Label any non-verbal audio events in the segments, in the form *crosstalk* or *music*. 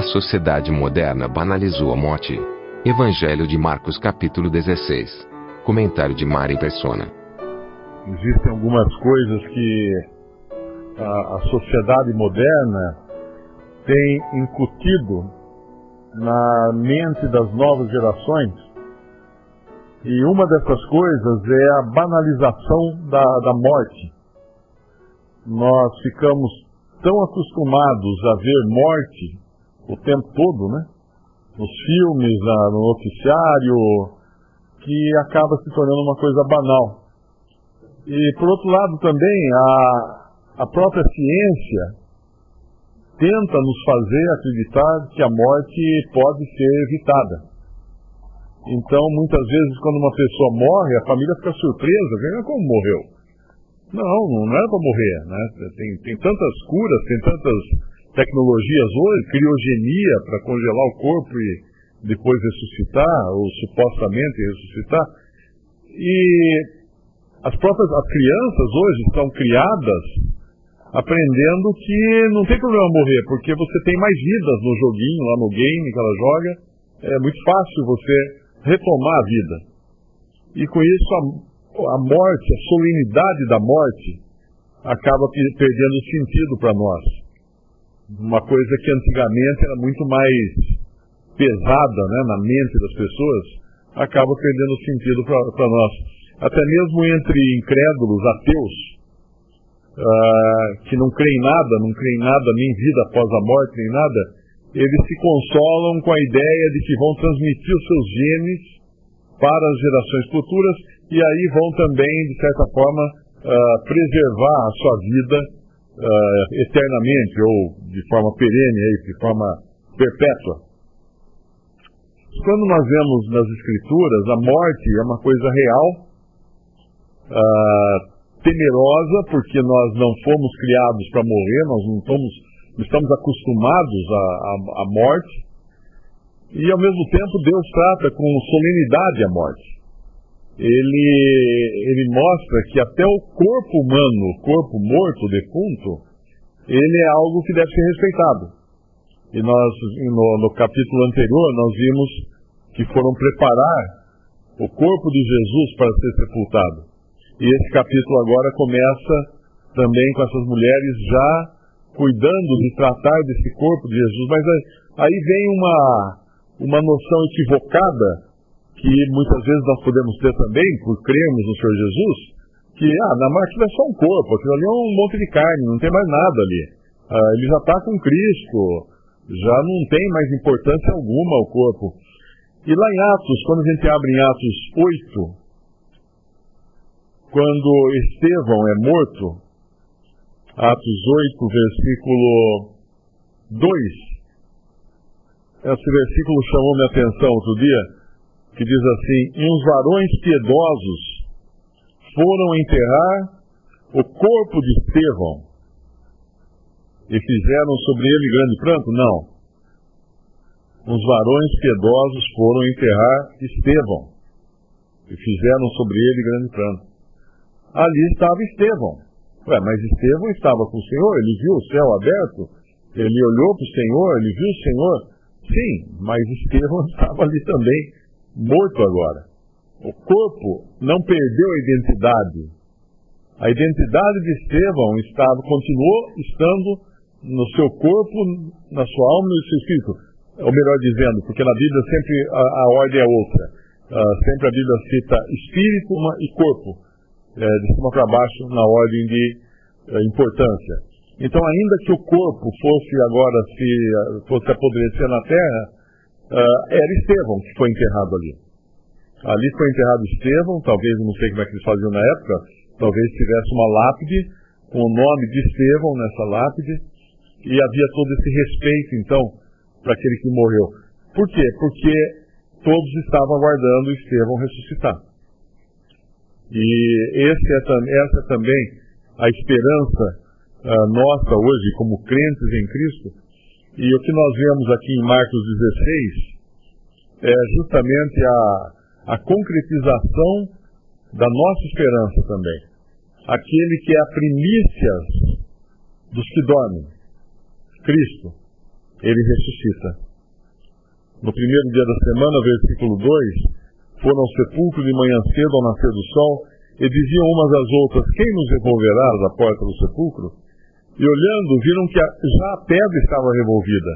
A sociedade moderna banalizou a morte. Evangelho de Marcos capítulo 16. Comentário de Mari Persona. Existem algumas coisas que a, a sociedade moderna tem incutido na mente das novas gerações. E uma dessas coisas é a banalização da, da morte. Nós ficamos tão acostumados a ver morte o tempo todo, né? Nos filmes, na, no noticiário, que acaba se tornando uma coisa banal. E, por outro lado, também, a, a própria ciência tenta nos fazer acreditar que a morte pode ser evitada. Então, muitas vezes, quando uma pessoa morre, a família fica surpresa, vê como morreu. Não, não era para morrer, né? Tem, tem tantas curas, tem tantas tecnologias hoje, criogenia para congelar o corpo e depois ressuscitar, ou supostamente ressuscitar. E as próprias as crianças hoje estão criadas aprendendo que não tem problema morrer, porque você tem mais vidas no joguinho, lá no game que ela joga. É muito fácil você retomar a vida. E com isso a, a morte, a solenidade da morte, acaba perdendo sentido para nós. Uma coisa que antigamente era muito mais pesada né, na mente das pessoas, acaba perdendo sentido para nós. Até mesmo entre incrédulos, ateus, uh, que não creem em nada, não creem em nada, nem vida após a morte, nem nada, eles se consolam com a ideia de que vão transmitir os seus genes para as gerações futuras e aí vão também, de certa forma, uh, preservar a sua vida uh, eternamente ou de forma perene, de forma perpétua. Quando nós vemos nas Escrituras, a morte é uma coisa real, uh, temerosa, porque nós não fomos criados para morrer, nós não, não estamos acostumados à, à, à morte, e ao mesmo tempo Deus trata com solenidade a morte. Ele, ele mostra que até o corpo humano, o corpo morto, defunto, ele é algo que deve ser respeitado. E nós, no, no capítulo anterior, nós vimos que foram preparar o corpo de Jesus para ser sepultado. E esse capítulo agora começa também com essas mulheres já cuidando de tratar desse corpo de Jesus. Mas aí vem uma, uma noção equivocada que muitas vezes nós podemos ter também, por crermos no Senhor Jesus, que ah, na morte é só um corpo, aquilo ali é um monte de carne, não tem mais nada ali. Ah, ele já está com Cristo, já não tem mais importância alguma o corpo. E lá em Atos, quando a gente abre em Atos 8, quando Estevão é morto, Atos 8, versículo 2, esse versículo chamou minha atenção outro dia, que diz assim: E uns varões piedosos foram enterrar o corpo de Estevão e fizeram sobre ele grande pranto? Não. Os varões piedosos foram enterrar Estevão e fizeram sobre ele grande pranto. Ali estava Estevão. Ué, mas Estevão estava com o Senhor, ele viu o céu aberto, ele olhou para o Senhor, ele viu o Senhor. Sim, mas Estevão *laughs* estava ali também, morto agora. O corpo não perdeu a identidade. A identidade de Estevão estava, continuou estando no seu corpo, na sua alma e no seu espírito. Ou melhor dizendo, porque na Bíblia sempre a, a ordem é outra. Uh, sempre a Bíblia cita espírito e corpo, é, de cima para baixo, na ordem de uh, importância. Então, ainda que o corpo fosse agora se fosse apodrecer na terra, uh, era Estevão que foi enterrado ali. Ali foi enterrado Estevão, talvez, não sei como é que eles faziam na época, talvez tivesse uma lápide com o nome de Estevão nessa lápide, e havia todo esse respeito, então, para aquele que morreu. Por quê? Porque todos estavam aguardando Estevão ressuscitar. E é, essa é também a esperança uh, nossa hoje, como crentes em Cristo. E o que nós vemos aqui em Marcos 16 é justamente a, a concretização da nossa esperança também. Aquele que é a primícia dos que dormem, Cristo, ele ressuscita. No primeiro dia da semana, versículo 2, foram ao sepulcro de manhã cedo ao nascer do sol e diziam umas às outras: Quem nos revolverá da porta do sepulcro? E olhando, viram que já a pedra estava revolvida.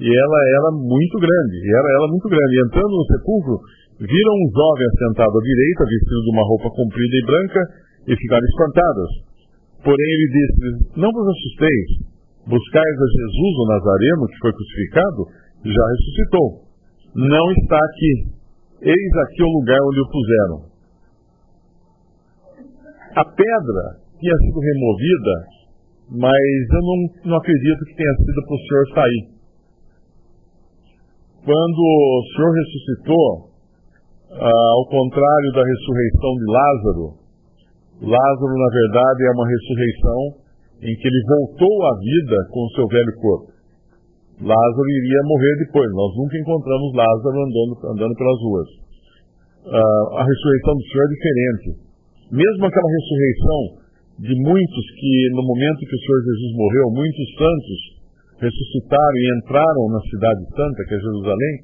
E ela era muito grande, e era ela muito grande. E entrando no sepulcro, viram um jovem sentado à direita, vestido de uma roupa comprida e branca, e ficaram espantados. Porém ele disse: Não vos assusteis, buscais a Jesus o Nazareno, que foi crucificado, já ressuscitou. Não está aqui. Eis aqui o lugar onde o puseram. A pedra tinha sido removida, mas eu não, não acredito que tenha sido para o Senhor sair. Quando o Senhor ressuscitou, ah, ao contrário da ressurreição de Lázaro, Lázaro, na verdade, é uma ressurreição em que ele voltou à vida com o seu velho corpo. Lázaro iria morrer depois. Nós nunca encontramos Lázaro andando, andando pelas ruas. Uh, a ressurreição do Senhor é diferente. Mesmo aquela ressurreição de muitos que, no momento que o Senhor Jesus morreu, muitos santos ressuscitaram e entraram na cidade santa, que é Jerusalém,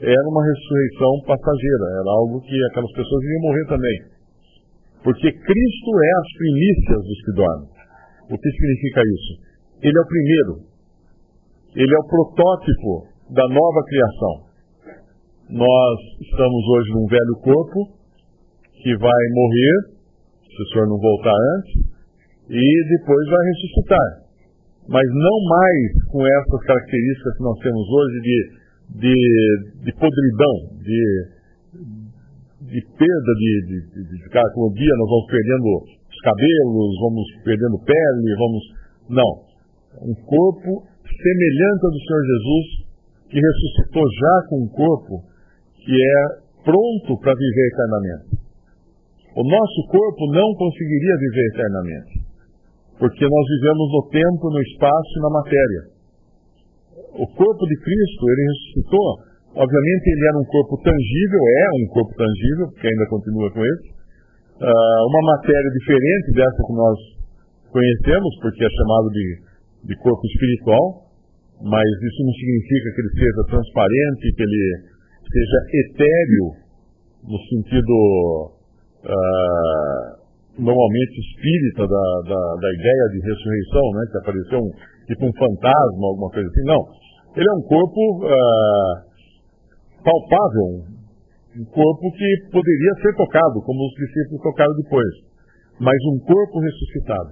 era uma ressurreição passageira, era algo que aquelas pessoas iriam morrer também. Porque Cristo é as primícias dos que dormem. O que significa isso? Ele é o primeiro, ele é o protótipo da nova criação. Nós estamos hoje num velho corpo que vai morrer, se o Senhor não voltar antes, e depois vai ressuscitar. Mas não mais com essas características que nós temos hoje de, de, de podridão, de, de perda de, de, de, de cada dia, nós vamos perdendo os cabelos, vamos perdendo pele, vamos. Não. Um corpo semelhante ao do Senhor Jesus, que ressuscitou já com um corpo que é pronto para viver eternamente. O nosso corpo não conseguiria viver eternamente, porque nós vivemos no tempo, no espaço e na matéria. O corpo de Cristo, ele ressuscitou, obviamente ele era um corpo tangível, é um corpo tangível, porque ainda continua com ele, uh, uma matéria diferente dessa que nós conhecemos, porque é chamado de, de corpo espiritual, mas isso não significa que ele seja transparente, que ele seja etéreo, no sentido uh, normalmente espírita da, da, da, ideia de ressurreição, né, que apareceu um, tipo um fantasma, alguma coisa assim. Não. Ele é um corpo uh, palpável, um corpo que poderia ser tocado, como os discípulos tocaram depois, mas um corpo ressuscitado.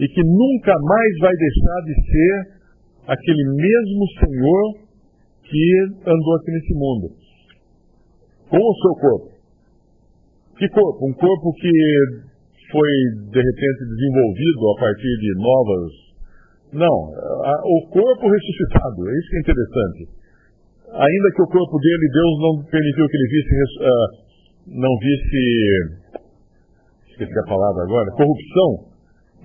E que nunca mais vai deixar de ser aquele mesmo Senhor que andou aqui nesse mundo. Com o seu corpo. Que corpo? Um corpo que foi, de repente, desenvolvido a partir de novas. Não, a, o corpo ressuscitado, é isso que é interessante. Ainda que o corpo dele, Deus não permitiu que ele visse, uh, não visse, esqueci a palavra agora, corrupção,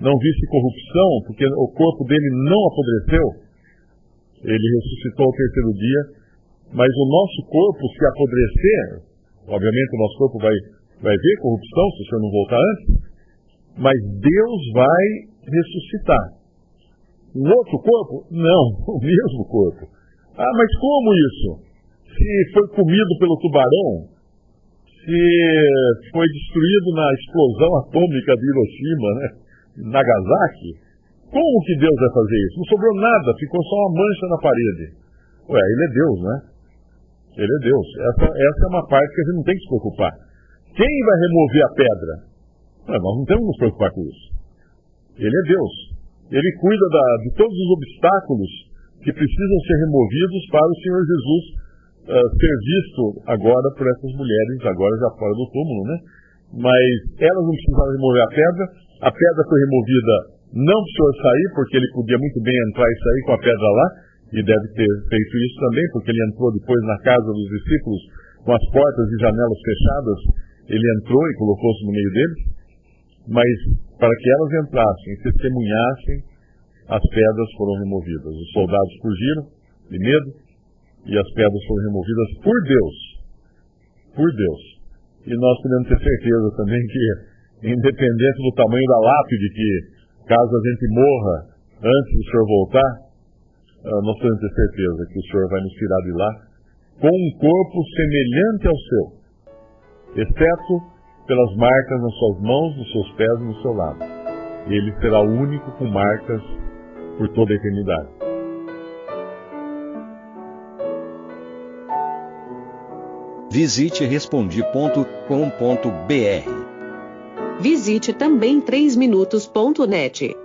não visse corrupção, porque o corpo dele não apodreceu, ele ressuscitou ao terceiro dia, mas o nosso corpo, se apodrecer, obviamente o nosso corpo vai, vai ver corrupção se o Senhor não voltar antes, mas Deus vai ressuscitar. Um outro corpo? Não, *laughs* o mesmo corpo. Ah, mas como isso? Se foi comido pelo tubarão, se foi destruído na explosão atômica de Hiroshima, né? Nagasaki, como que Deus vai fazer isso? Não sobrou nada, ficou só uma mancha na parede. Ué, ele é Deus, né? Ele é Deus. Essa, essa é uma parte que a gente não tem que se preocupar. Quem vai remover a pedra? Ué, nós não temos que nos preocupar com isso. Ele é Deus. Ele cuida da, de todos os obstáculos que precisam ser removidos para o Senhor Jesus uh, ser visto agora por essas mulheres, agora já fora do túmulo, né? Mas elas não precisaram remover a pedra, A pedra foi removida não senhor sair, porque ele podia muito bem entrar e sair com a pedra lá, e deve ter feito isso também, porque ele entrou depois na casa dos discípulos com as portas e janelas fechadas, ele entrou e colocou-se no meio deles, mas para que elas entrassem e testemunhassem, as pedras foram removidas. Os soldados fugiram de medo e as pedras foram removidas por Deus. Por Deus. E nós podemos ter certeza também que, *laughs* independente do tamanho da lápide, que caso a gente morra antes do Senhor voltar, ah, nós podemos ter certeza que o Senhor vai nos tirar de lá com um corpo semelhante ao seu, exceto pelas marcas nas suas mãos, nos seus pés e no seu lado. Ele será o único com marcas por toda a eternidade. Visite respondi.com.br. Visite também 3minutos.net.